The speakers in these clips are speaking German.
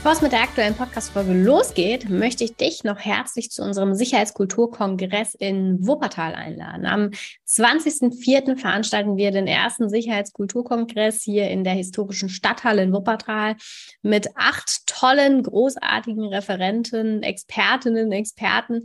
Bevor es mit der aktuellen Podcast-Folge losgeht, möchte ich dich noch herzlich zu unserem Sicherheitskulturkongress in Wuppertal einladen. Am 20.04. veranstalten wir den ersten Sicherheitskulturkongress hier in der historischen Stadthalle in Wuppertal mit acht tollen, großartigen Referenten, Expertinnen, Experten,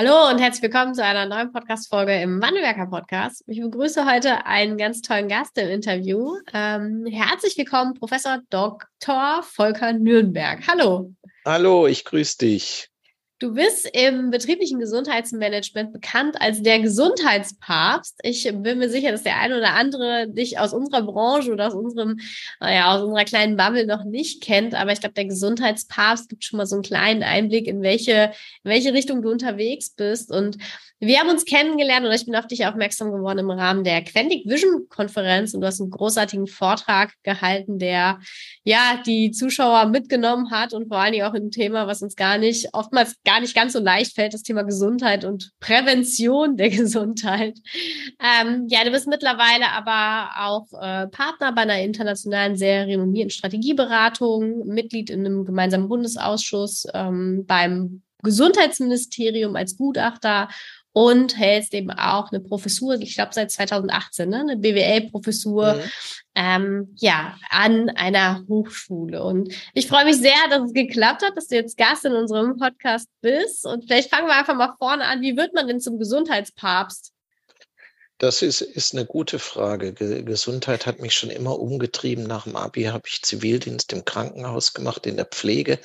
Hallo und herzlich willkommen zu einer neuen Podcast-Folge im Wandelwerker Podcast. Ich begrüße heute einen ganz tollen Gast im Interview. Ähm, herzlich willkommen, Professor Dr. Volker Nürnberg. Hallo. Hallo, ich grüße dich. Du bist im betrieblichen Gesundheitsmanagement bekannt als der Gesundheitspapst. Ich bin mir sicher, dass der eine oder andere dich aus unserer Branche oder aus unserem, naja, aus unserer kleinen Bubble noch nicht kennt. Aber ich glaube, der Gesundheitspapst gibt schon mal so einen kleinen Einblick, in welche, in welche Richtung du unterwegs bist. Und wir haben uns kennengelernt und ich bin auf dich aufmerksam geworden im Rahmen der Quantic Vision Konferenz und du hast einen großartigen Vortrag gehalten, der ja die Zuschauer mitgenommen hat und vor allen Dingen auch ein Thema, was uns gar nicht, oftmals gar nicht ganz so leicht fällt, das Thema Gesundheit und Prävention der Gesundheit. Ähm, ja, du bist mittlerweile aber auch äh, Partner bei einer internationalen, sehr renommierten Strategieberatung, Mitglied in einem gemeinsamen Bundesausschuss ähm, beim Gesundheitsministerium als Gutachter und hältst eben auch eine Professur, ich glaube seit 2018, ne? eine BWL-Professur, mhm. ähm, ja, an einer Hochschule. Und ich freue mich sehr, dass es geklappt hat, dass du jetzt Gast in unserem Podcast bist. Und vielleicht fangen wir einfach mal vorne an. Wie wird man denn zum Gesundheitspapst? Das ist, ist eine gute Frage. Gesundheit hat mich schon immer umgetrieben. Nach dem Abi habe ich Zivildienst im Krankenhaus gemacht, in der Pflege.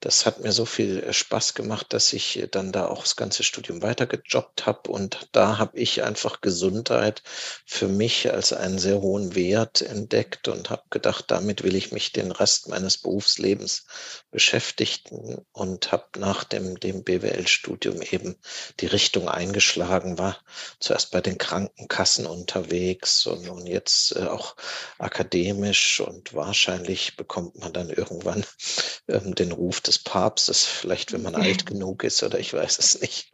Das hat mir so viel äh, Spaß gemacht, dass ich äh, dann da auch das ganze Studium weitergejobbt habe. Und da habe ich einfach Gesundheit für mich als einen sehr hohen Wert entdeckt und habe gedacht, damit will ich mich den Rest meines Berufslebens beschäftigen und habe nach dem, dem BWL-Studium eben die Richtung eingeschlagen, war zuerst bei den Krankenkassen unterwegs und, und jetzt äh, auch akademisch und wahrscheinlich bekommt man dann irgendwann ähm, den Ruf des Papstes, vielleicht wenn man alt genug ist oder ich weiß es nicht.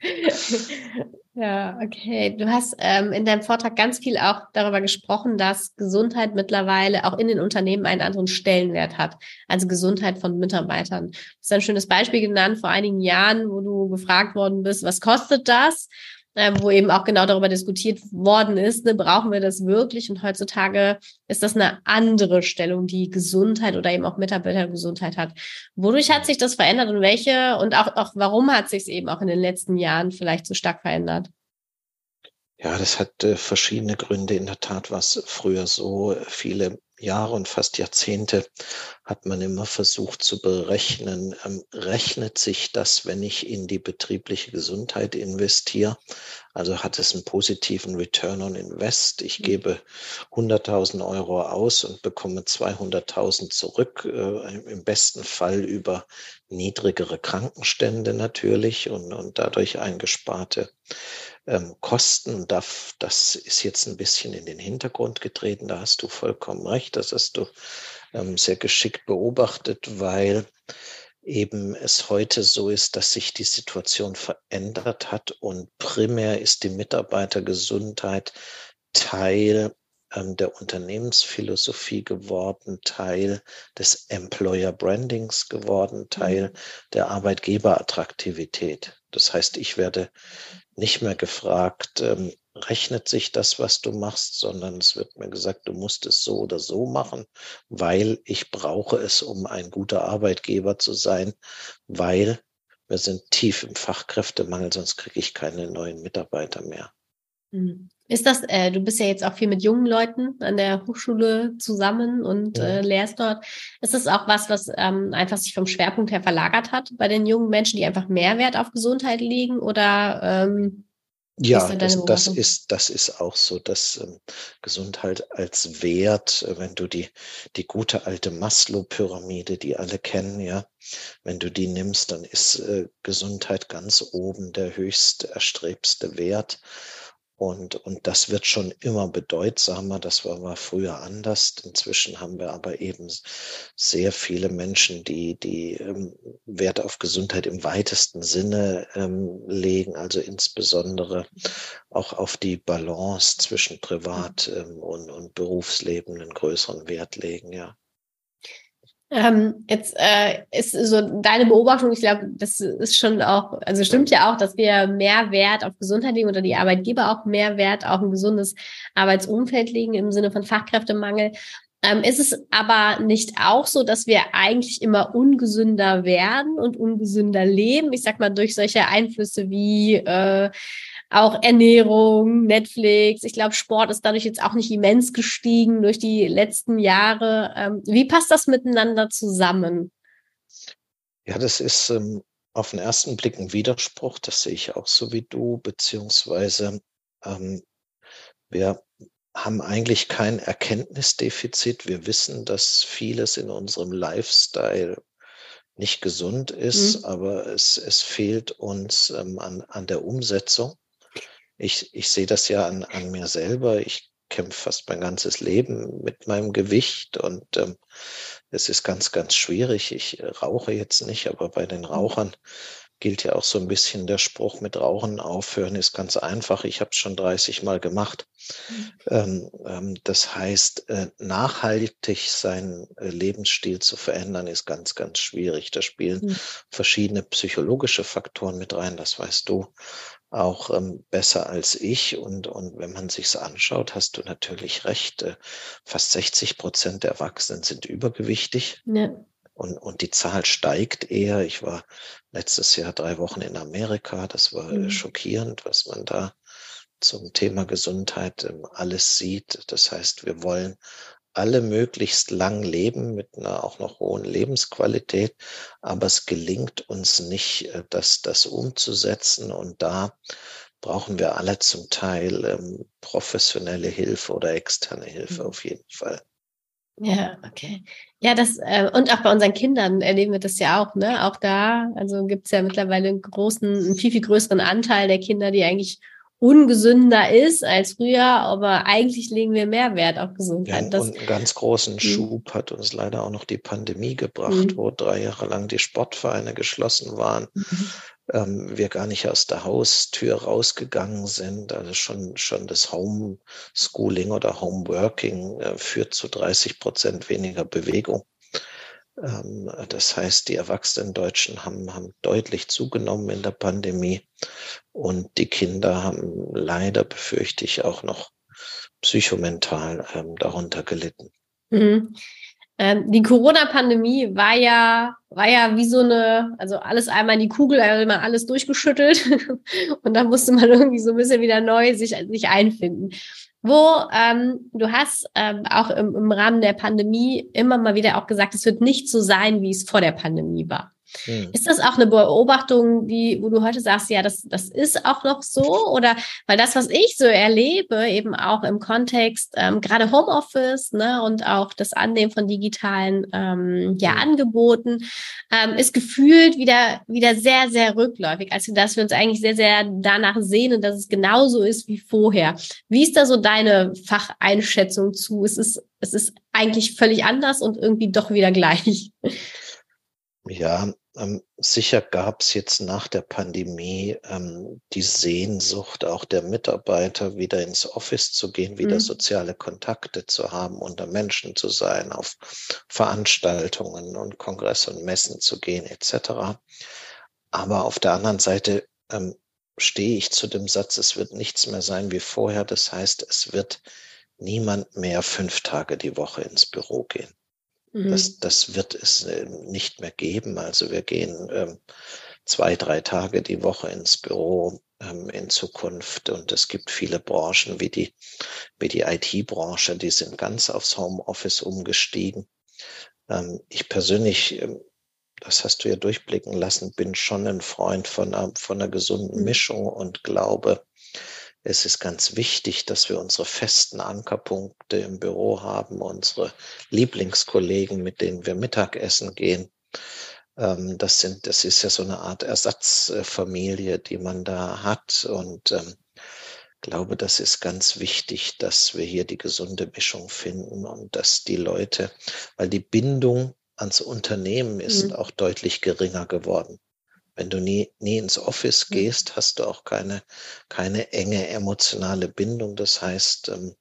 Ja, okay. Du hast ähm, in deinem Vortrag ganz viel auch darüber gesprochen, dass Gesundheit mittlerweile auch in den Unternehmen einen anderen Stellenwert hat. Also Gesundheit von Mitarbeitern. Du hast ein schönes Beispiel genannt vor einigen Jahren, wo du gefragt worden bist, was kostet das? Ähm, wo eben auch genau darüber diskutiert worden ist, ne, brauchen wir das wirklich? Und heutzutage ist das eine andere Stellung, die Gesundheit oder eben auch Mitarbeitergesundheit hat. Wodurch hat sich das verändert und welche und auch, auch warum hat sich es eben auch in den letzten Jahren vielleicht so stark verändert? Ja, das hat äh, verschiedene Gründe. In der Tat war es früher so, viele Jahre und fast Jahrzehnte hat man immer versucht zu berechnen, ähm, rechnet sich das, wenn ich in die betriebliche Gesundheit investiere? Also hat es einen positiven Return on Invest. Ich mhm. gebe 100.000 Euro aus und bekomme 200.000 zurück, äh, im besten Fall über niedrigere Krankenstände natürlich und, und dadurch eingesparte ähm, Kosten. Das, das ist jetzt ein bisschen in den Hintergrund getreten. Da hast du vollkommen recht. Das hast du ähm, sehr geschickt beobachtet, weil eben es heute so ist, dass sich die Situation verändert hat und primär ist die Mitarbeitergesundheit Teil ähm, der Unternehmensphilosophie geworden, Teil des Employer Brandings geworden, Teil mhm. der Arbeitgeberattraktivität. Das heißt, ich werde nicht mehr gefragt, ähm, rechnet sich das, was du machst, sondern es wird mir gesagt, du musst es so oder so machen, weil ich brauche es, um ein guter Arbeitgeber zu sein, weil wir sind tief im Fachkräftemangel, sonst kriege ich keine neuen Mitarbeiter mehr. Mhm. Ist das, äh, du bist ja jetzt auch viel mit jungen Leuten an der Hochschule zusammen und ja. äh, lehrst dort. Ist das auch was, was ähm, einfach sich vom Schwerpunkt her verlagert hat bei den jungen Menschen, die einfach mehr Wert auf Gesundheit legen? Oder ähm, ja, das, das, ist, das ist auch so, dass ähm, Gesundheit als Wert, äh, wenn du die, die gute alte Maslow-Pyramide, die alle kennen, ja, wenn du die nimmst, dann ist äh, Gesundheit ganz oben der höchst erstrebste Wert. Und, und das wird schon immer bedeutsamer. Das war, war früher anders. Inzwischen haben wir aber eben sehr viele Menschen, die, die ähm, Wert auf Gesundheit im weitesten Sinne ähm, legen, also insbesondere auch auf die Balance zwischen Privat ähm, und, und Berufsleben einen größeren Wert legen, ja. Ähm, jetzt äh, ist so deine Beobachtung, ich glaube, das ist schon auch, also stimmt ja auch, dass wir mehr Wert auf Gesundheit legen oder die Arbeitgeber auch mehr Wert auf ein gesundes Arbeitsumfeld legen im Sinne von Fachkräftemangel. Ähm, ist es aber nicht auch so, dass wir eigentlich immer ungesünder werden und ungesünder leben? Ich sag mal, durch solche Einflüsse wie äh, auch Ernährung, Netflix. Ich glaube, Sport ist dadurch jetzt auch nicht immens gestiegen durch die letzten Jahre. Ähm, wie passt das miteinander zusammen? Ja, das ist ähm, auf den ersten Blick ein Widerspruch. Das sehe ich auch so wie du, beziehungsweise ähm, wir haben eigentlich kein Erkenntnisdefizit. Wir wissen, dass vieles in unserem Lifestyle nicht gesund ist, mhm. aber es, es fehlt uns ähm, an, an der Umsetzung. Ich, ich sehe das ja an, an mir selber. Ich kämpfe fast mein ganzes Leben mit meinem Gewicht und ähm, es ist ganz, ganz schwierig. Ich äh, rauche jetzt nicht, aber bei den Rauchern gilt ja auch so ein bisschen der Spruch mit Rauchen aufhören ist ganz einfach. Ich habe es schon 30 Mal gemacht. Mhm. Ähm, ähm, das heißt, äh, nachhaltig seinen äh, Lebensstil zu verändern, ist ganz, ganz schwierig. Da spielen mhm. verschiedene psychologische Faktoren mit rein, das weißt du auch ähm, besser als ich. Und, und wenn man sich's anschaut, hast du natürlich recht. Äh, fast 60 Prozent der Erwachsenen sind übergewichtig. Ja. Und, und die Zahl steigt eher. Ich war letztes Jahr drei Wochen in Amerika. Das war äh, mhm. schockierend, was man da zum Thema Gesundheit ähm, alles sieht. Das heißt, wir wollen alle möglichst lang leben mit einer auch noch hohen Lebensqualität, aber es gelingt uns nicht, äh, das, das umzusetzen und da brauchen wir alle zum Teil ähm, professionelle Hilfe oder externe Hilfe mhm. auf jeden Fall. Ja, okay. Ja, das, äh, und auch bei unseren Kindern erleben wir das ja auch, ne? Auch da, also gibt es ja mittlerweile einen großen, einen viel, viel größeren Anteil der Kinder, die eigentlich ungesünder ist als früher, aber eigentlich legen wir mehr Wert auf Gesundheit. Ja, und einen ganz großen mhm. Schub hat uns leider auch noch die Pandemie gebracht, mhm. wo drei Jahre lang die Sportvereine geschlossen waren. Mhm. Ähm, wir gar nicht aus der Haustür rausgegangen sind. Also schon, schon das Homeschooling oder Homeworking äh, führt zu 30 Prozent weniger Bewegung. Ähm, das heißt, die erwachsenen Deutschen haben, haben deutlich zugenommen in der Pandemie und die Kinder haben leider, befürchte ich, auch noch psychomental ähm, darunter gelitten. Mhm. Ähm, die Corona-Pandemie war ja, war ja wie so eine, also alles einmal in die Kugel, immer alles durchgeschüttelt und dann musste man irgendwie so ein bisschen wieder neu sich, sich einfinden wo ähm, du hast ähm, auch im, im Rahmen der Pandemie immer mal wieder auch gesagt, es wird nicht so sein, wie es vor der Pandemie war. Hm. Ist das auch eine Beobachtung, die, wo du heute sagst, ja, das, das ist auch noch so? Oder weil das, was ich so erlebe, eben auch im Kontext, ähm, gerade Homeoffice ne, und auch das Annehmen von digitalen ähm, ja, hm. Angeboten, ähm, ist gefühlt wieder, wieder sehr, sehr rückläufig. Also dass wir uns eigentlich sehr, sehr danach sehnen, dass es genauso ist wie vorher. Wie ist da so deine Facheinschätzung zu? Es ist, es ist eigentlich völlig anders und irgendwie doch wieder gleich. Ja, sicher gab es jetzt nach der Pandemie ähm, die Sehnsucht auch der Mitarbeiter, wieder ins Office zu gehen, wieder mhm. soziale Kontakte zu haben, unter Menschen zu sein, auf Veranstaltungen und Kongresse und Messen zu gehen, etc. Aber auf der anderen Seite ähm, stehe ich zu dem Satz, es wird nichts mehr sein wie vorher. Das heißt, es wird niemand mehr fünf Tage die Woche ins Büro gehen. Mhm. Das, das wird es äh, nicht mehr geben. Also wir gehen ähm, zwei, drei Tage die Woche ins Büro ähm, in Zukunft. Und es gibt viele Branchen wie die, wie die IT-Branche, die sind ganz aufs Homeoffice umgestiegen. Ähm, ich persönlich, ähm, das hast du ja durchblicken lassen, bin schon ein Freund von einer, von einer gesunden mhm. Mischung und glaube, es ist ganz wichtig, dass wir unsere festen Ankerpunkte im Büro haben, unsere Lieblingskollegen, mit denen wir Mittagessen gehen. Ähm, das sind, das ist ja so eine Art Ersatzfamilie, die man da hat und ähm, glaube, das ist ganz wichtig, dass wir hier die gesunde Mischung finden und dass die Leute, weil die Bindung ans Unternehmen ist mhm. auch deutlich geringer geworden. Wenn du nie, nie ins Office gehst, hast du auch keine, keine enge emotionale Bindung. Das heißt, ähm,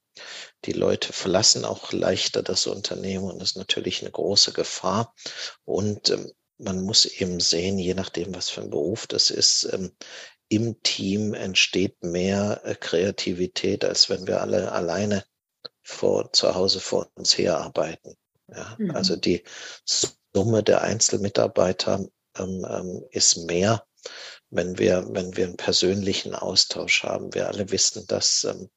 die Leute verlassen auch leichter das Unternehmen und das ist natürlich eine große Gefahr. Und ähm, man muss eben sehen, je nachdem, was für ein Beruf das ist, ähm, im Team entsteht mehr äh, Kreativität, als wenn wir alle alleine vor, zu Hause vor uns herarbeiten. Ja, mhm. Also die Summe der Einzelmitarbeiter ähm, ähm, ist mehr, wenn wir, wenn wir einen persönlichen Austausch haben. Wir alle wissen, dass ähm,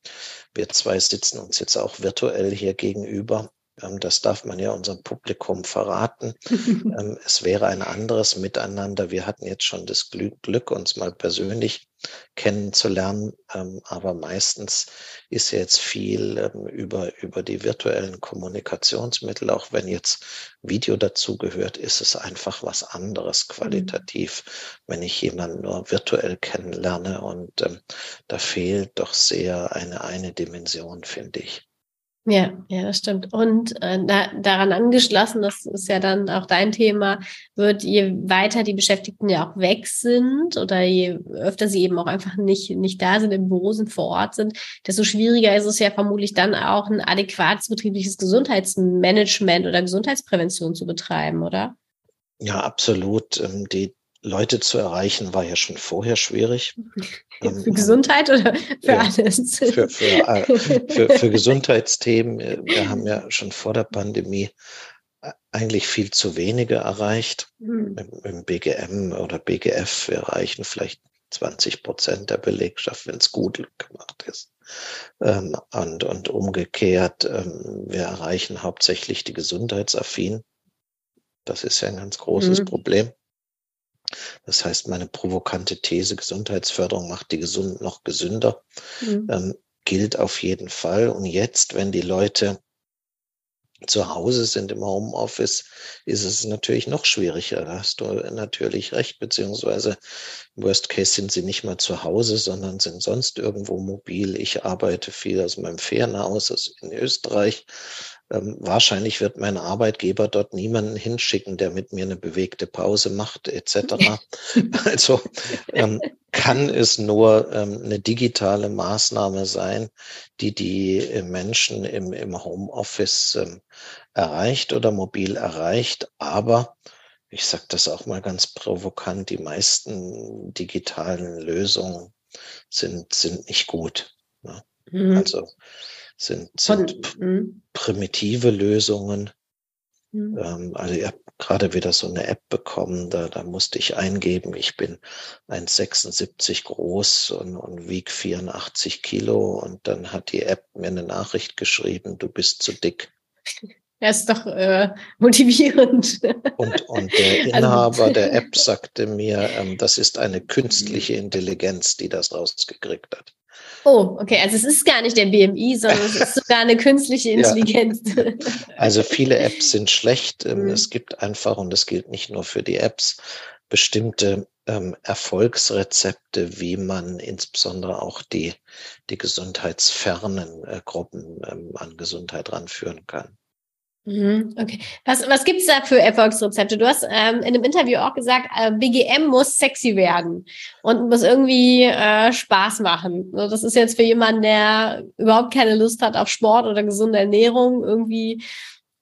wir zwei sitzen uns jetzt auch virtuell hier gegenüber. Ähm, das darf man ja unserem Publikum verraten. Ähm, es wäre ein anderes Miteinander. Wir hatten jetzt schon das Glück, uns mal persönlich kennenzulernen. Ähm, aber meistens ist jetzt viel über, über die virtuellen Kommunikationsmittel. Auch wenn jetzt Video dazu gehört, ist es einfach was anderes qualitativ, mhm. wenn ich jemanden nur virtuell kennenlerne. Und da fehlt doch sehr eine, eine Dimension, finde ich. Ja, ja, das stimmt. Und äh, da, daran angeschlossen, das ist ja dann auch dein Thema, wird je weiter die Beschäftigten ja auch weg sind oder je öfter sie eben auch einfach nicht, nicht da sind, im Büro sind, vor Ort sind, desto schwieriger ist es ja vermutlich dann auch ein adäquates betriebliches Gesundheitsmanagement oder Gesundheitsprävention zu betreiben, oder? Ja, absolut. Ähm, die, Leute zu erreichen, war ja schon vorher schwierig. Für ähm, Gesundheit oder für ja, alles? Für, für, äh, für, für Gesundheitsthemen. Wir haben ja schon vor der Pandemie äh, eigentlich viel zu wenige erreicht. Mhm. Im, Im, BGM oder BGF, wir erreichen vielleicht 20 Prozent der Belegschaft, wenn es gut gemacht ist. Ähm, und, und umgekehrt, ähm, wir erreichen hauptsächlich die Gesundheitsaffinen. Das ist ja ein ganz großes mhm. Problem. Das heißt, meine provokante These, Gesundheitsförderung macht die Gesund noch gesünder, mhm. ähm, gilt auf jeden Fall. Und jetzt, wenn die Leute zu Hause sind im Homeoffice, ist es natürlich noch schwieriger. Da hast du natürlich recht, beziehungsweise im Worst Case sind sie nicht mal zu Hause, sondern sind sonst irgendwo mobil. Ich arbeite viel aus meinem Ferienhaus also in Österreich ähm, wahrscheinlich wird mein Arbeitgeber dort niemanden hinschicken, der mit mir eine bewegte Pause macht, etc. also ähm, kann es nur ähm, eine digitale Maßnahme sein, die die äh, Menschen im, im Homeoffice ähm, erreicht oder mobil erreicht. Aber ich sage das auch mal ganz provokant, die meisten digitalen Lösungen sind, sind nicht gut. Ne? Mhm. Also sind, sind Von, hm? primitive Lösungen. Mhm. Ähm, also ich habe gerade wieder so eine App bekommen, da, da musste ich eingeben, ich bin 1,76 groß und, und wieg 84 Kilo und dann hat die App mir eine Nachricht geschrieben, du bist zu dick. Das ist doch äh, motivierend. Und, und der also Inhaber also, der App sagte mir, ähm, das ist eine künstliche Intelligenz, die das rausgekriegt hat. Oh, okay. Also es ist gar nicht der BMI, sondern es ist sogar eine künstliche Intelligenz. Ja. Also viele Apps sind schlecht. Ähm, mhm. Es gibt einfach, und das gilt nicht nur für die Apps, bestimmte ähm, Erfolgsrezepte, wie man insbesondere auch die, die gesundheitsfernen äh, Gruppen ähm, an Gesundheit ranführen kann. Mhm, okay. Was, was gibt es da für Erfolgsrezepte? Du hast ähm, in einem Interview auch gesagt, äh, BGM muss sexy werden und muss irgendwie äh, Spaß machen. So, das ist jetzt für jemanden, der überhaupt keine Lust hat auf Sport oder gesunde Ernährung, irgendwie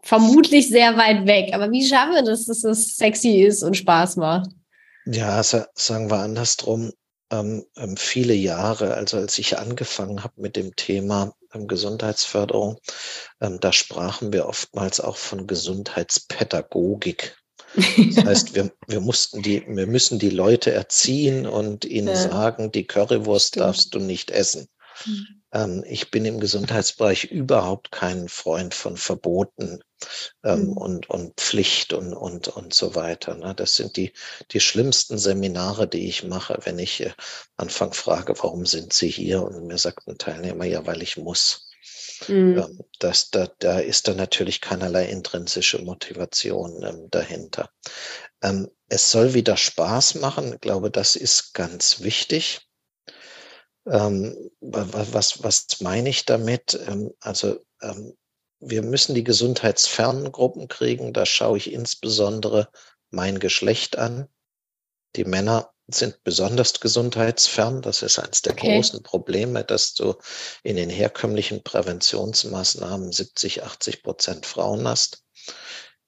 vermutlich sehr weit weg. Aber wie schaffen wir das, dass es sexy ist und Spaß macht? Ja, sagen wir andersrum. Ähm, ähm, viele Jahre, also als ich angefangen habe mit dem Thema Gesundheitsförderung, ähm, da sprachen wir oftmals auch von Gesundheitspädagogik. Das heißt, wir, wir mussten die, wir müssen die Leute erziehen und ihnen ja. sagen, die Currywurst Stimmt. darfst du nicht essen. Ähm, ich bin im Gesundheitsbereich überhaupt kein Freund von Verboten ähm, mhm. und, und Pflicht und, und, und so weiter. Ne? Das sind die, die schlimmsten Seminare, die ich mache, wenn ich äh, Anfang frage, warum sind Sie hier? Und mir sagt ein Teilnehmer, ja, weil ich muss. Mhm. Ähm, das, da, da ist dann natürlich keinerlei intrinsische Motivation ähm, dahinter. Ähm, es soll wieder Spaß machen. Ich glaube, das ist ganz wichtig. Ähm, was, was meine ich damit? Ähm, also ähm, wir müssen die gesundheitsfernen Gruppen kriegen. Da schaue ich insbesondere mein Geschlecht an. Die Männer sind besonders gesundheitsfern. Das ist eines der okay. großen Probleme, dass du in den herkömmlichen Präventionsmaßnahmen 70, 80 Prozent Frauen hast.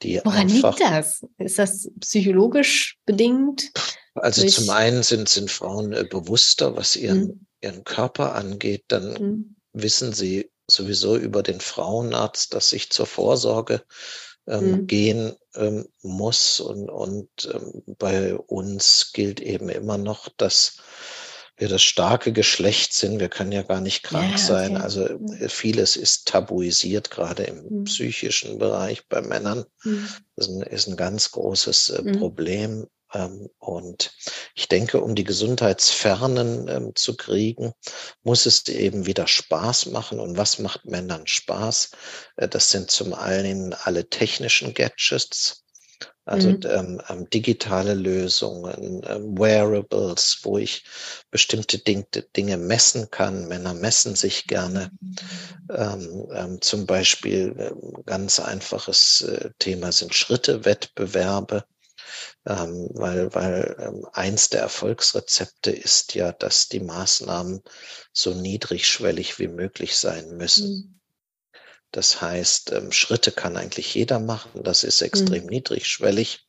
Die Woran liegt das? Ist das psychologisch bedingt? Also zum einen sind, sind Frauen äh, bewusster, was ihren hm ihren Körper angeht, dann mhm. wissen sie sowieso über den Frauenarzt, dass ich zur Vorsorge ähm, mhm. gehen ähm, muss. Und, und ähm, bei uns gilt eben immer noch, dass wir das starke Geschlecht sind. Wir können ja gar nicht krank ja, sein. Also mhm. äh, vieles ist tabuisiert, gerade im mhm. psychischen Bereich bei Männern. Mhm. Das ist ein, ist ein ganz großes äh, mhm. Problem. Ähm, und ich denke, um die Gesundheitsfernen ähm, zu kriegen, muss es eben wieder Spaß machen. Und was macht Männern Spaß? Äh, das sind zum einen alle technischen Gadgets. Also mhm. ähm, ähm, digitale Lösungen, ähm, Wearables, wo ich bestimmte Ding, Dinge messen kann. Männer messen sich gerne. Ähm, ähm, zum Beispiel ganz einfaches äh, Thema sind Schrittewettbewerbe ähm, weil, weil ähm, eins der Erfolgsrezepte ist ja, dass die Maßnahmen so niedrigschwellig wie möglich sein müssen. Mhm. Das heißt, ähm, Schritte kann eigentlich jeder machen. Das ist extrem mhm. niedrigschwellig.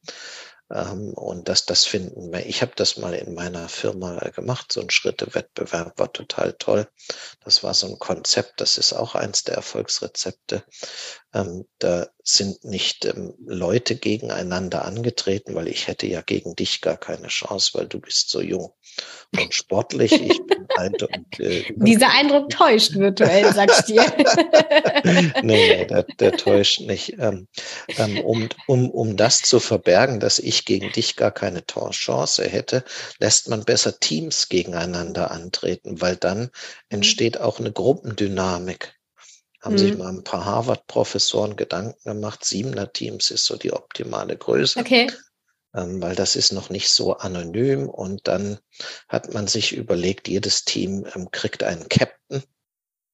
Ähm, und das, das finden wir. Ich habe das mal in meiner Firma gemacht. So ein Schrittewettbewerb war total toll. Das war so ein Konzept. Das ist auch eins der Erfolgsrezepte. Ähm, da sind nicht ähm, Leute gegeneinander angetreten, weil ich hätte ja gegen dich gar keine Chance, weil du bist so jung und sportlich. Ich bin alt und äh, dieser Eindruck täuscht virtuell, sagst du dir. nee, nee der, der täuscht nicht. Um, um, um das zu verbergen, dass ich gegen dich gar keine Chance hätte, lässt man besser Teams gegeneinander antreten, weil dann mhm. entsteht auch eine Gruppendynamik haben mhm. sich mal ein paar Harvard-Professoren Gedanken gemacht. Siebener Teams ist so die optimale Größe. Okay. Ähm, weil das ist noch nicht so anonym. Und dann hat man sich überlegt, jedes Team ähm, kriegt einen Captain,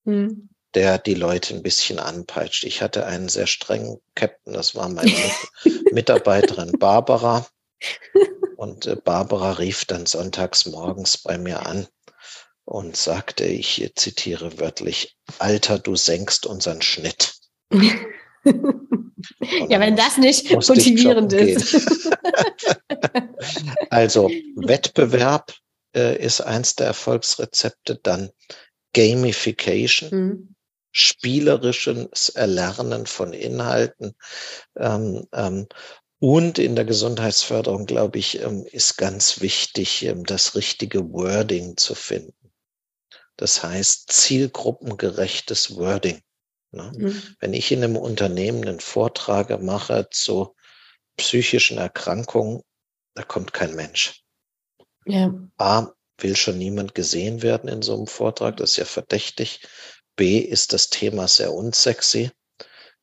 mhm. Der die Leute ein bisschen anpeitscht. Ich hatte einen sehr strengen Captain, das war meine Mitarbeiterin Barbara. Und äh, Barbara rief dann sonntags morgens bei mir an und sagte, ich zitiere wörtlich, Alter, du senkst unseren Schnitt. ja, wenn das nicht motivierend ist. also Wettbewerb äh, ist eins der Erfolgsrezepte, dann Gamification. Mhm spielerisches Erlernen von Inhalten. Ähm, ähm, und in der Gesundheitsförderung, glaube ich, ähm, ist ganz wichtig, ähm, das richtige Wording zu finden. Das heißt zielgruppengerechtes Wording. Ne? Mhm. Wenn ich in einem Unternehmen einen Vortrag mache zu psychischen Erkrankungen, da kommt kein Mensch. Ja. A, will schon niemand gesehen werden in so einem Vortrag, das ist ja verdächtig. B, ist das Thema sehr unsexy.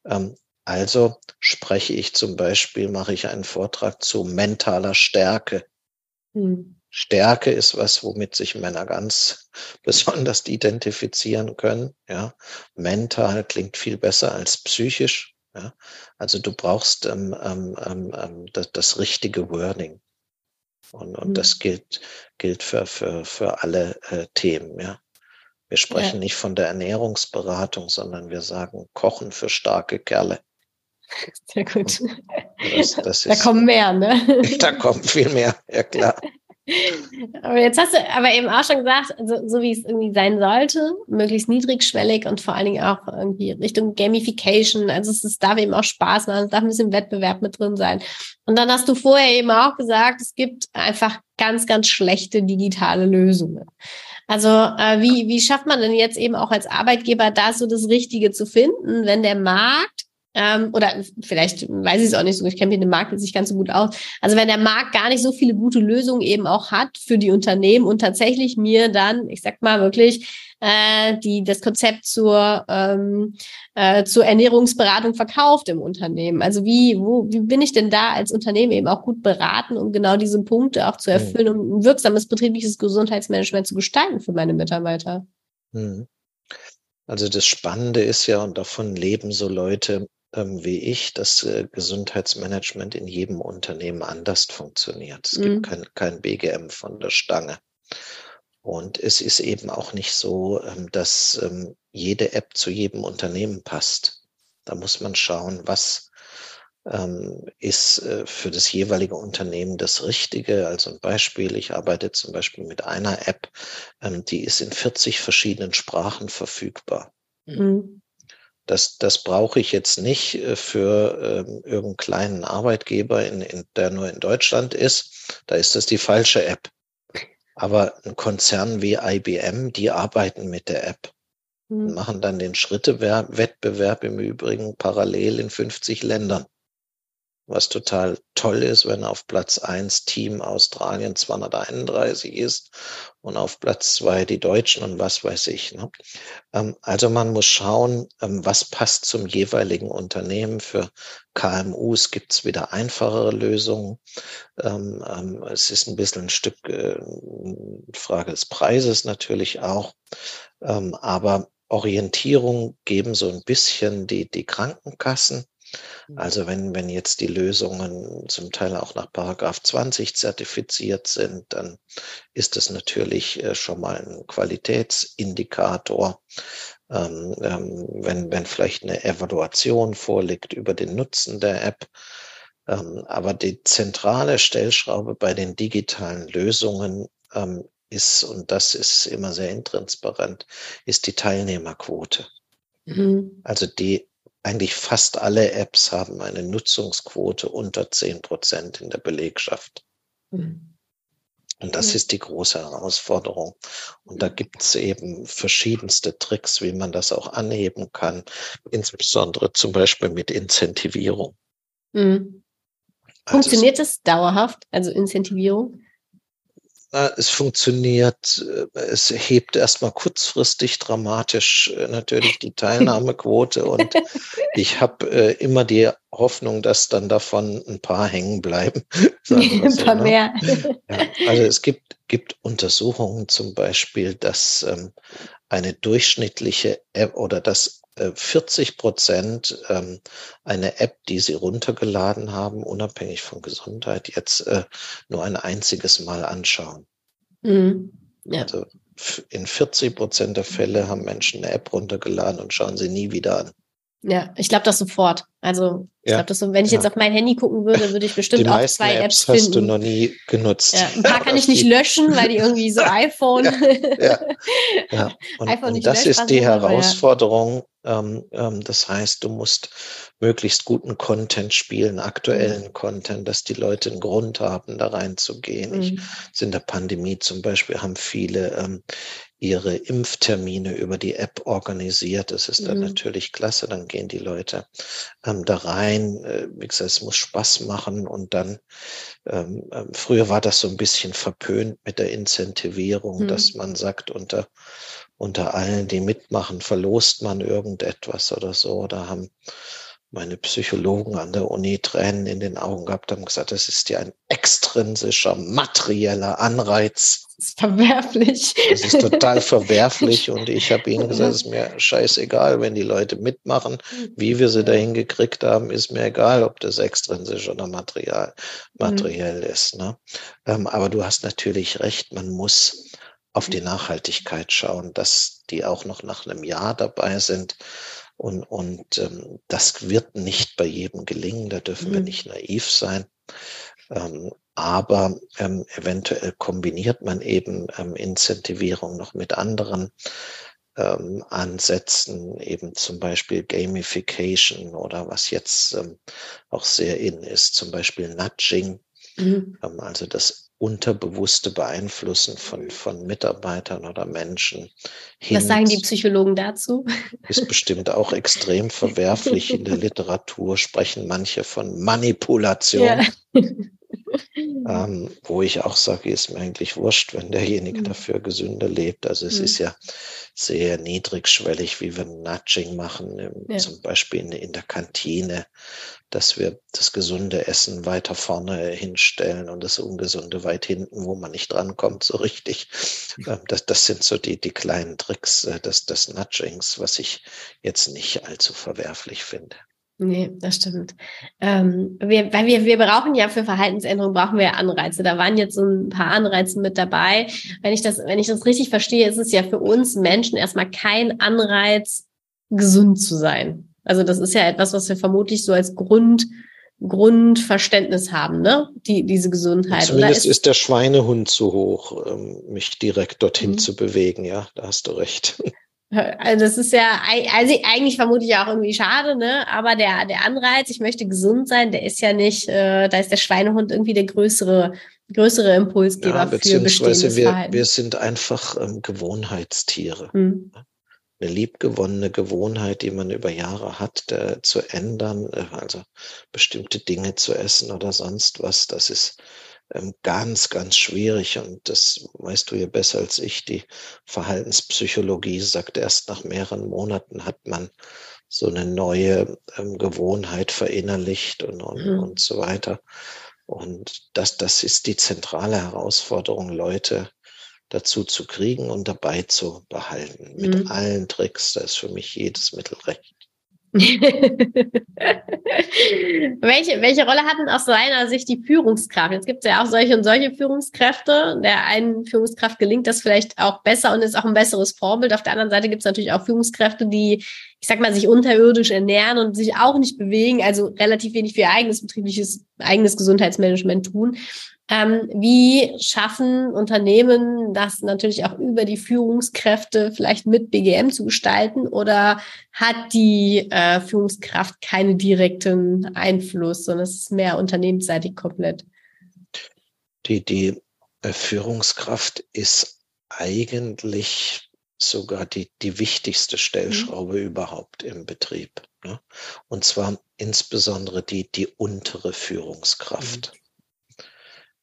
Ähm, also spreche ich zum Beispiel, mache ich einen Vortrag zu mentaler Stärke. Mhm. Stärke ist was, womit sich Männer ganz besonders identifizieren können. Ja, mental klingt viel besser als psychisch. Ja? Also du brauchst ähm, ähm, ähm, ähm das, das, richtige Wording. Und, und mhm. das gilt, gilt für, für, für alle äh, Themen. Ja? Wir sprechen ja. nicht von der Ernährungsberatung, sondern wir sagen Kochen für starke Kerle. Sehr gut. Das, das da kommen mehr, ne? Da kommt viel mehr, ja klar. Aber jetzt hast du aber eben auch schon gesagt, also, so wie es irgendwie sein sollte, möglichst niedrigschwellig und vor allen Dingen auch irgendwie Richtung Gamification. Also es, es darf eben auch Spaß machen, es darf ein bisschen Wettbewerb mit drin sein. Und dann hast du vorher eben auch gesagt, es gibt einfach ganz, ganz schlechte digitale Lösungen. Also äh, wie, wie schafft man denn jetzt eben auch als Arbeitgeber da so das Richtige zu finden, wenn der Markt ähm, oder vielleicht weiß ich es auch nicht so, ich kenne mich dem Markt jetzt nicht ganz so gut aus. Also wenn der Markt gar nicht so viele gute Lösungen eben auch hat für die Unternehmen und tatsächlich mir dann, ich sag mal wirklich, äh, die das Konzept zur, ähm, äh, zur Ernährungsberatung verkauft im Unternehmen. Also wie, wo, wie bin ich denn da als Unternehmen eben auch gut beraten, um genau diese Punkte auch zu erfüllen, um ein wirksames betriebliches Gesundheitsmanagement zu gestalten für meine Mitarbeiter? Mhm. Also das Spannende ist ja, und davon leben so Leute ähm, wie ich, dass äh, Gesundheitsmanagement in jedem Unternehmen anders funktioniert. Es mhm. gibt kein, kein BGM von der Stange. Und es ist eben auch nicht so, ähm, dass ähm, jede App zu jedem Unternehmen passt. Da muss man schauen, was ähm, ist äh, für das jeweilige Unternehmen das Richtige. Also ein Beispiel, ich arbeite zum Beispiel mit einer App, die ist in 40 verschiedenen Sprachen verfügbar. Mhm. Das, das brauche ich jetzt nicht äh, für ähm, irgendeinen kleinen Arbeitgeber, in, in, der nur in Deutschland ist. Da ist das die falsche App. Aber ein Konzern wie IBM, die arbeiten mit der App. Mhm. Machen dann den Schrittewettbewerb im Übrigen parallel in 50 Ländern was total toll ist, wenn auf Platz eins Team Australien 231 ist und auf Platz zwei die Deutschen und was weiß ich. Ne? Ähm, also man muss schauen, ähm, was passt zum jeweiligen Unternehmen. Für KMUs gibt es wieder einfachere Lösungen. Ähm, es ist ein bisschen ein Stück äh, Frage des Preises natürlich auch. aber Orientierung geben so ein bisschen die, die Krankenkassen. Mhm. Also wenn, wenn jetzt die Lösungen zum Teil auch nach Paragraph 20 zertifiziert sind, dann ist das natürlich äh, schon mal ein Qualitätsindikator. Ähm, ähm, wenn, wenn vielleicht eine Evaluation vorliegt über den Nutzen der App. Ähm, aber die zentrale Stellschraube bei den digitalen Lösungen ähm, ist, und das ist immer sehr intransparent, ist die Teilnehmerquote. Mhm. Also die eigentlich fast alle Apps haben eine Nutzungsquote unter 10 Prozent in der Belegschaft. Mhm. Und das ist die große Herausforderung. Und da gibt es eben verschiedenste Tricks, wie man das auch anheben kann, insbesondere zum Beispiel mit Incentivierung. Mhm. Also Funktioniert also, das dauerhaft, also Incentivierung? Es funktioniert, äh, es hebt erstmal kurzfristig dramatisch äh, natürlich die Teilnahmequote und ich habe äh, immer die Hoffnung, dass dann davon ein paar hängen bleiben. ein paar ne? mehr. Ja, also es gibt, gibt Untersuchungen zum Beispiel, dass ähm, eine durchschnittliche oder dass 40 Prozent ähm, eine App, die sie runtergeladen haben, unabhängig von Gesundheit, jetzt äh, nur ein einziges Mal anschauen. Mhm. Ja. Also in 40 Prozent der Fälle haben Menschen eine App runtergeladen und schauen sie nie wieder an. Ja, ich glaube das sofort. Also ich ja. glaube das so, wenn ich jetzt auf mein Handy gucken würde, würde ich bestimmt auch zwei Apps, Apps finden. hast du noch nie genutzt. Ja, ein paar kann ich nicht löschen, weil die irgendwie so iPhone. ja, ja. Und, iPhone und das ist die Herausforderung. Ähm, ähm, das heißt, du musst möglichst guten Content spielen, aktuellen mhm. Content, dass die Leute einen Grund haben, da reinzugehen. Mhm. Ich, in der Pandemie zum Beispiel haben viele ähm, ihre Impftermine über die App organisiert. Das ist dann mhm. natürlich klasse. Dann gehen die Leute ähm, da rein. Äh, wie gesagt, es muss Spaß machen. Und dann, ähm, äh, früher war das so ein bisschen verpönt mit der Incentivierung, mhm. dass man sagt, unter, unter allen, die mitmachen, verlost man irgendetwas oder so. Da haben meine Psychologen an der Uni Tränen in den Augen gehabt haben, gesagt, das ist ja ein extrinsischer, materieller Anreiz. Das ist verwerflich. Das ist total verwerflich und ich habe ihnen gesagt, es ist mir scheißegal, wenn die Leute mitmachen. Wie wir sie dahin gekriegt haben, ist mir egal, ob das extrinsisch oder material, materiell mhm. ist. Ne? Ähm, aber du hast natürlich recht, man muss auf die Nachhaltigkeit schauen, dass die auch noch nach einem Jahr dabei sind und, und ähm, das wird nicht bei jedem gelingen, da dürfen mhm. wir nicht naiv sein. Ähm, aber ähm, eventuell kombiniert man eben ähm, Incentivierung noch mit anderen ähm, Ansätzen, eben zum Beispiel Gamification oder was jetzt ähm, auch sehr in ist, zum Beispiel Nudging, mhm. ähm, also das unterbewusste Beeinflussen von, von Mitarbeitern oder Menschen. Was sagen die Psychologen dazu? Ist bestimmt auch extrem verwerflich. In der Literatur sprechen manche von Manipulation. Ja. Ähm, wo ich auch sage, ist mir eigentlich wurscht, wenn derjenige mhm. dafür gesünder lebt. Also es mhm. ist ja sehr niedrigschwellig, wie wir Nudging machen, im, ja. zum Beispiel in, in, der Kantine, dass wir das gesunde Essen weiter vorne hinstellen und das ungesunde weit hinten, wo man nicht drankommt, so richtig. Ähm, das, das sind so die, die kleinen Tricks äh, des, des Nudgings, was ich jetzt nicht allzu verwerflich finde. Nee, das stimmt. Ähm, wir, weil wir, wir brauchen ja für Verhaltensänderungen brauchen wir Anreize. Da waren jetzt so ein paar Anreize mit dabei. Wenn ich das, wenn ich das richtig verstehe, ist es ja für uns Menschen erstmal kein Anreiz, gesund zu sein. Also das ist ja etwas, was wir vermutlich so als Grund, Grundverständnis haben, ne? Die, diese Gesundheit. Zumindest ist, ist, der Schweinehund zu hoch, ähm, mich direkt dorthin mhm. zu bewegen, ja, da hast du recht. Also das ist ja also eigentlich vermutlich auch irgendwie schade, ne? Aber der der Anreiz, ich möchte gesund sein, der ist ja nicht, äh, da ist der Schweinehund irgendwie der größere größere Impulsgeber ja, für bestehendes wir, Verhalten. Wir sind einfach ähm, Gewohnheitstiere. Hm. Eine liebgewonnene Gewohnheit, die man über Jahre hat, äh, zu ändern, äh, also bestimmte Dinge zu essen oder sonst was, das ist ganz, ganz schwierig. Und das weißt du ja besser als ich. Die Verhaltenspsychologie sagt, erst nach mehreren Monaten hat man so eine neue ähm, Gewohnheit verinnerlicht und, und, mhm. und so weiter. Und das, das ist die zentrale Herausforderung, Leute dazu zu kriegen und dabei zu behalten. Mit mhm. allen Tricks, da ist für mich jedes Mittel recht. welche, welche Rolle hat denn aus seiner Sicht die Führungskraft? Jetzt gibt es ja auch solche und solche Führungskräfte. Der einen Führungskraft gelingt das vielleicht auch besser und ist auch ein besseres Vorbild. Auf der anderen Seite gibt es natürlich auch Führungskräfte, die, ich sag mal, sich unterirdisch ernähren und sich auch nicht bewegen, also relativ wenig für ihr eigenes betriebliches, eigenes Gesundheitsmanagement tun. Ähm, wie schaffen Unternehmen das natürlich auch über die Führungskräfte vielleicht mit BGM zu gestalten oder hat die äh, Führungskraft keinen direkten Einfluss, sondern es ist mehr unternehmensseitig komplett? Die, die äh, Führungskraft ist eigentlich sogar die, die wichtigste Stellschraube mhm. überhaupt im Betrieb. Ne? Und zwar insbesondere die, die untere Führungskraft. Mhm.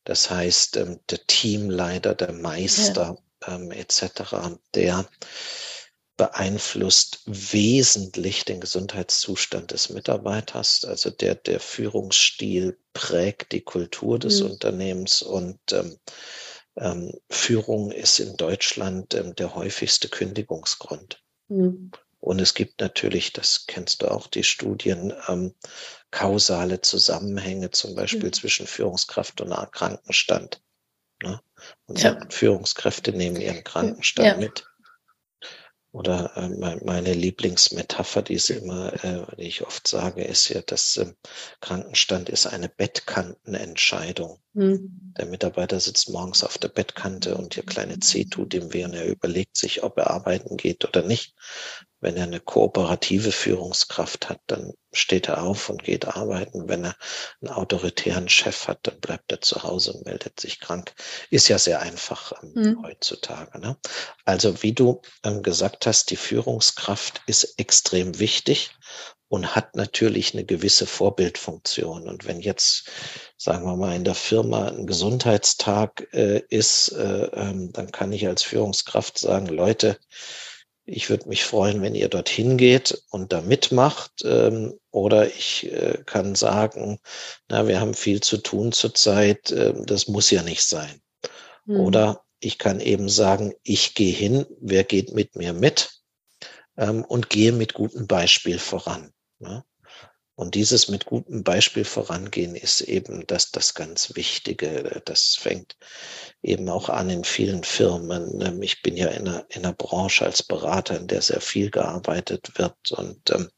Das heißt, ähm, der Teamleiter, der Meister ja. ähm, etc., der beeinflusst wesentlich den Gesundheitszustand des Mitarbeiters. Also der, der Führungsstil prägt die Kultur des mhm. Unternehmens und ähm, ähm, Führung ist in Deutschland ähm, der häufigste Kündigungsgrund. Mhm. Und es gibt natürlich, das kennst du auch, die Studien, ähm, kausale Zusammenhänge, zum Beispiel mhm. zwischen Führungskraft und Krankenstand. Ne? Und ja. Führungskräfte nehmen ihren Krankenstand ja. mit. Oder äh, meine Lieblingsmetapher, die, immer, äh, die ich oft sage, ist ja, dass äh, Krankenstand ist eine Bettkantenentscheidung. Mhm. Der Mitarbeiter sitzt morgens auf der Bettkante und ihr kleine Zeh tut ihm weh und er überlegt sich, ob er arbeiten geht oder nicht. Wenn er eine kooperative Führungskraft hat, dann steht er auf und geht arbeiten. Wenn er einen autoritären Chef hat, dann bleibt er zu Hause und meldet sich krank. Ist ja sehr einfach ähm, mhm. heutzutage. Ne? Also wie du ähm, gesagt hast, die Führungskraft ist extrem wichtig und hat natürlich eine gewisse Vorbildfunktion. Und wenn jetzt, sagen wir mal, in der Firma ein Gesundheitstag äh, ist, äh, ähm, dann kann ich als Führungskraft sagen, Leute, ich würde mich freuen, wenn ihr dorthin geht und da mitmacht. Ähm, oder ich äh, kann sagen, na, wir haben viel zu tun zurzeit, äh, das muss ja nicht sein. Mhm. Oder ich kann eben sagen, ich gehe hin, wer geht mit mir mit ähm, und gehe mit gutem Beispiel voran. Ne? Und dieses mit gutem Beispiel vorangehen ist eben das, das ganz Wichtige. Das fängt eben auch an in vielen Firmen. Ähm, ich bin ja in einer, in einer Branche als Berater, in der sehr viel gearbeitet wird. Und ähm,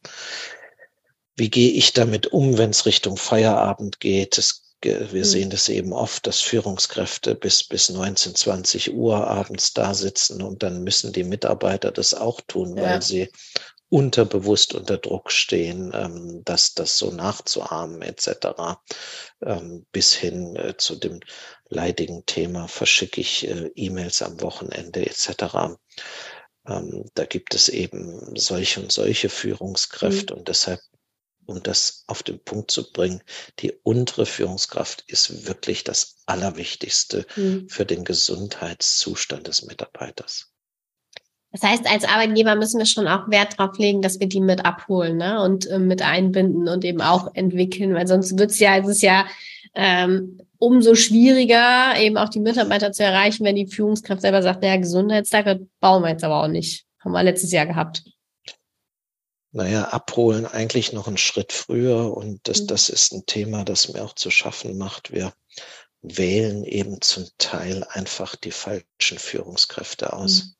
wie gehe ich damit um, wenn es Richtung Feierabend geht? Es wir hm. sehen das eben oft, dass Führungskräfte bis, bis 19, 20 Uhr abends da sitzen und dann müssen die Mitarbeiter das auch tun, ja. weil sie unterbewusst unter Druck stehen, ähm, das, das so nachzuahmen etc. Ähm, bis hin äh, zu dem leidigen Thema, verschicke ich äh, E-Mails am Wochenende etc. Ähm, da gibt es eben solche und solche Führungskräfte mhm. und deshalb um das auf den Punkt zu bringen, die untere Führungskraft ist wirklich das Allerwichtigste mhm. für den Gesundheitszustand des Mitarbeiters. Das heißt, als Arbeitgeber müssen wir schon auch Wert darauf legen, dass wir die mit abholen ne? und äh, mit einbinden und eben auch entwickeln, weil sonst wird es ja, es ist ja ähm, umso schwieriger, eben auch die Mitarbeiter zu erreichen, wenn die Führungskraft selber sagt, naja, Gesundheitstag bauen wir jetzt aber auch nicht. Haben wir letztes Jahr gehabt naja, abholen eigentlich noch einen Schritt früher. Und das, mhm. das ist ein Thema, das mir auch zu schaffen macht. Wir wählen eben zum Teil einfach die falschen Führungskräfte aus. Mhm.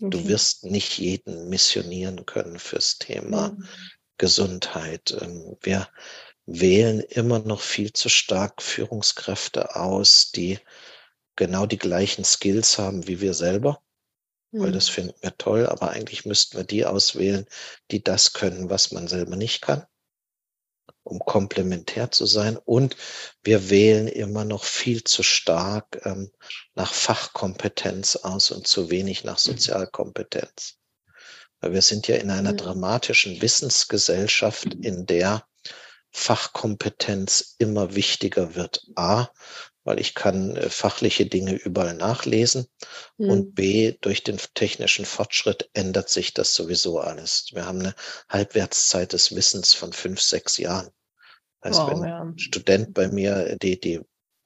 Okay. Du wirst nicht jeden missionieren können fürs Thema mhm. Gesundheit. Ähm, wir wählen immer noch viel zu stark Führungskräfte aus, die genau die gleichen Skills haben wie wir selber weil hm. das finden wir toll, aber eigentlich müssten wir die auswählen, die das können, was man selber nicht kann, um komplementär zu sein. Und wir wählen immer noch viel zu stark ähm, nach Fachkompetenz aus und zu wenig nach hm. Sozialkompetenz. Weil wir sind ja in einer hm. dramatischen Wissensgesellschaft, in der Fachkompetenz immer wichtiger wird. A, weil ich kann äh, fachliche Dinge überall nachlesen mhm. und B, durch den technischen Fortschritt ändert sich das sowieso alles. Wir haben eine Halbwertszeit des Wissens von fünf, sechs Jahren. Also wow, wenn ja. ein Student bei mir die, die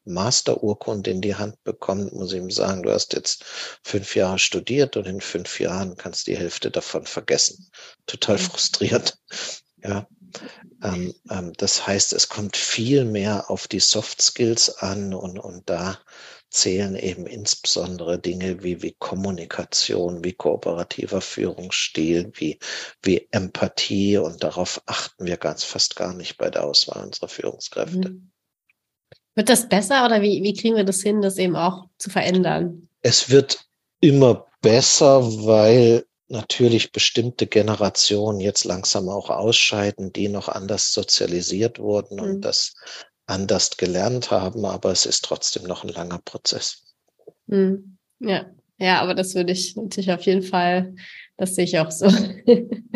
Masterurkunde in die Hand bekommt, muss ich ihm sagen, du hast jetzt fünf Jahre studiert und in fünf Jahren kannst du die Hälfte davon vergessen. Total mhm. frustriert. Ja. Ähm, ähm, das heißt, es kommt viel mehr auf die Soft Skills an und, und da zählen eben insbesondere Dinge wie, wie Kommunikation, wie kooperativer Führungsstil, wie, wie Empathie und darauf achten wir ganz fast gar nicht bei der Auswahl unserer Führungskräfte. Mhm. Wird das besser oder wie, wie kriegen wir das hin, das eben auch zu verändern? Es wird immer besser, weil natürlich bestimmte Generationen jetzt langsam auch ausscheiden, die noch anders sozialisiert wurden und mhm. das anders gelernt haben, aber es ist trotzdem noch ein langer Prozess. Mhm. Ja, ja, aber das würde ich natürlich auf jeden Fall, das sehe ich auch so.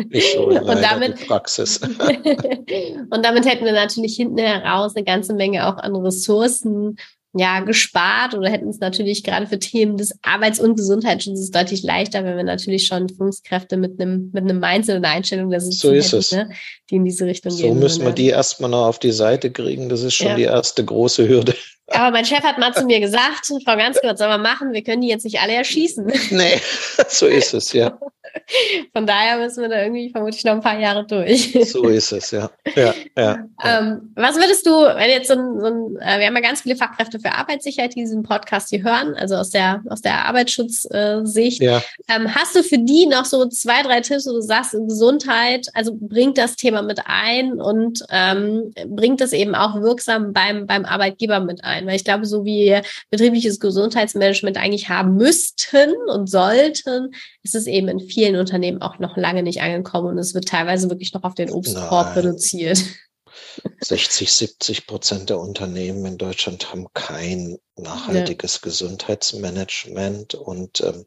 Ich so und damit, Praxis. und damit hätten wir natürlich hinten heraus eine ganze Menge auch an Ressourcen, ja, gespart oder hätten es natürlich gerade für Themen des Arbeits- und Gesundheitsschutzes deutlich leichter, wenn wir natürlich schon Führungskräfte mit einem, mit einem Mindset und einer Einstellung der so ist hätten, es. Ne, die in diese Richtung so gehen. So müssen wir die erstmal noch auf die Seite kriegen. Das ist schon ja. die erste große Hürde. Aber mein Chef hat mal zu mir gesagt, Frau Ganzgott, soll man machen, wir können die jetzt nicht alle erschießen. Nee, so ist es, ja. Von daher müssen wir da irgendwie vermutlich noch ein paar Jahre durch. So ist es, ja. ja, ja, ähm, was würdest du, wenn jetzt so ein, so ein äh, wir haben ja ganz viele Fachkräfte für Arbeitssicherheit, die diesen Podcast hier hören, also aus der, aus der Arbeitsschutzsicht. ja. Ähm, hast du für die noch so zwei, drei Tipps, wo du sagst, Gesundheit, also bringt das Thema mit ein und ähm, bringt das eben auch wirksam beim, beim Arbeitgeber mit ein? Weil ich glaube, so wie wir betriebliches Gesundheitsmanagement eigentlich haben müssten und sollten, ist es eben in vielen Unternehmen auch noch lange nicht angekommen und es wird teilweise wirklich noch auf den Obstkorb Nein. reduziert. 60, 70 Prozent der Unternehmen in Deutschland haben kein nachhaltiges ja. Gesundheitsmanagement und ähm,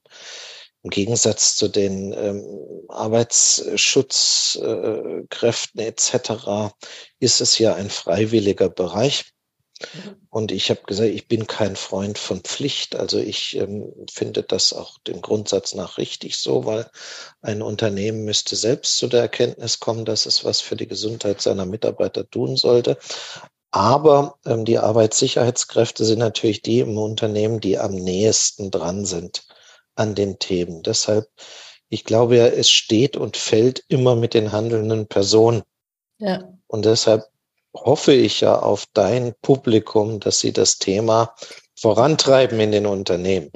im Gegensatz zu den ähm, Arbeitsschutzkräften äh, etc. ist es ja ein freiwilliger Bereich. Und ich habe gesagt, ich bin kein Freund von Pflicht. Also ich ähm, finde das auch dem Grundsatz nach richtig so, weil ein Unternehmen müsste selbst zu der Erkenntnis kommen, dass es was für die Gesundheit seiner Mitarbeiter tun sollte. Aber ähm, die Arbeitssicherheitskräfte sind natürlich die im Unternehmen, die am nächsten dran sind an den Themen. Deshalb, ich glaube ja, es steht und fällt immer mit den handelnden Personen. Ja. Und deshalb hoffe ich ja auf dein Publikum, dass sie das Thema vorantreiben in den Unternehmen,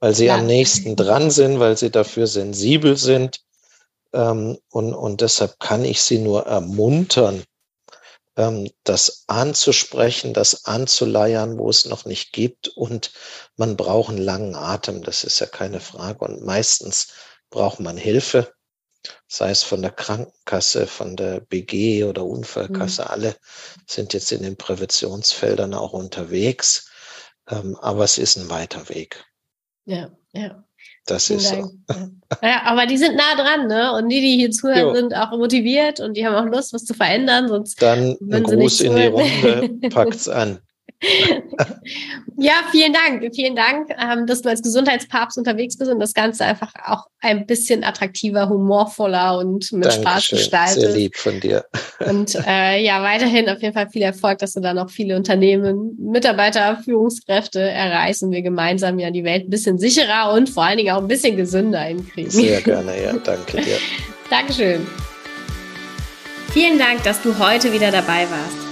weil sie ja. am nächsten dran sind, weil sie dafür sensibel sind. Ähm, und, und deshalb kann ich sie nur ermuntern, ähm, das anzusprechen, das anzuleiern, wo es noch nicht gibt. Und man braucht einen langen Atem, das ist ja keine Frage. Und meistens braucht man Hilfe sei es von der Krankenkasse, von der BG oder Unfallkasse, mhm. alle sind jetzt in den Präventionsfeldern auch unterwegs. Ähm, aber es ist ein weiter Weg. Ja, ja. Das Vielen ist Dank. so. Ja, aber die sind nah dran, ne? Und die, die hier zuhören, jo. sind auch motiviert und die haben auch Lust, was zu verändern. Sonst Dann ein Gruß in die Runde, packt's an. Ja, vielen Dank. Vielen Dank, ähm, dass du als Gesundheitspapst unterwegs bist und das Ganze einfach auch ein bisschen attraktiver, humorvoller und mit Dankeschön. Spaß gestaltest. Sehr lieb von dir. Und äh, ja, weiterhin auf jeden Fall viel Erfolg, dass du da noch viele Unternehmen, Mitarbeiter, Führungskräfte erreichst und wir gemeinsam ja die Welt ein bisschen sicherer und vor allen Dingen auch ein bisschen gesünder hinkriegen. Sehr gerne, ja. Danke dir. Dankeschön. Vielen Dank, dass du heute wieder dabei warst.